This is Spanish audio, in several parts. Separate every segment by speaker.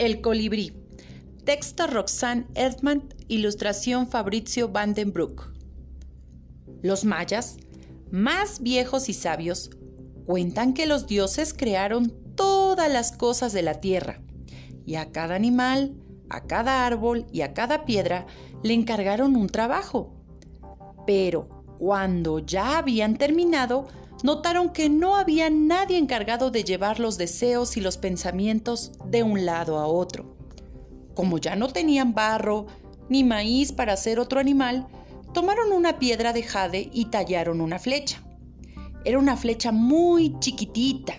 Speaker 1: El colibrí. Texto Roxanne Edman, ilustración Fabrizio Vandenbroek. Los mayas, más viejos y sabios, cuentan que los dioses crearon todas las cosas de la tierra y a cada animal, a cada árbol y a cada piedra le encargaron un trabajo. Pero cuando ya habían terminado, notaron que no había nadie encargado de llevar los deseos y los pensamientos de un lado a otro. Como ya no tenían barro ni maíz para hacer otro animal, tomaron una piedra de jade y tallaron una flecha. Era una flecha muy chiquitita.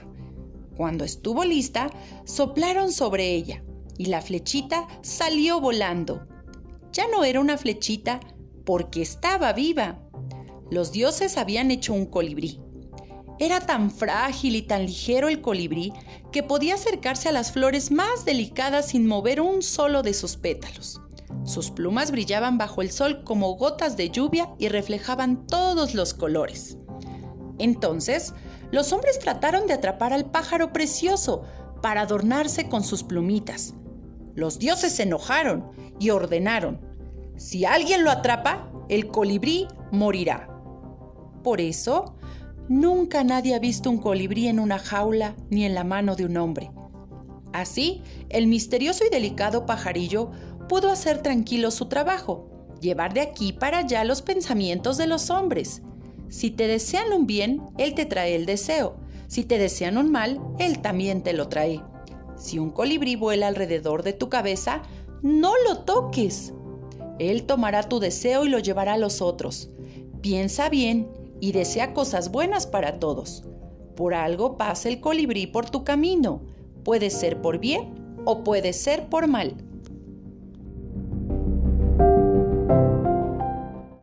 Speaker 1: Cuando estuvo lista, soplaron sobre ella y la flechita salió volando. Ya no era una flechita porque estaba viva. Los dioses habían hecho un colibrí. Era tan frágil y tan ligero el colibrí que podía acercarse a las flores más delicadas sin mover un solo de sus pétalos. Sus plumas brillaban bajo el sol como gotas de lluvia y reflejaban todos los colores. Entonces, los hombres trataron de atrapar al pájaro precioso para adornarse con sus plumitas. Los dioses se enojaron y ordenaron, si alguien lo atrapa, el colibrí morirá. Por eso, nunca nadie ha visto un colibrí en una jaula ni en la mano de un hombre. Así, el misterioso y delicado pajarillo pudo hacer tranquilo su trabajo, llevar de aquí para allá los pensamientos de los hombres si te desean un bien, Él te trae el deseo. Si te desean un mal, Él también te lo trae. Si un colibrí vuela alrededor de tu cabeza, no lo toques. Él tomará tu deseo y lo llevará a los otros. Piensa bien y desea cosas buenas para todos. Por algo pasa el colibrí por tu camino. Puede ser por bien o puede ser por mal.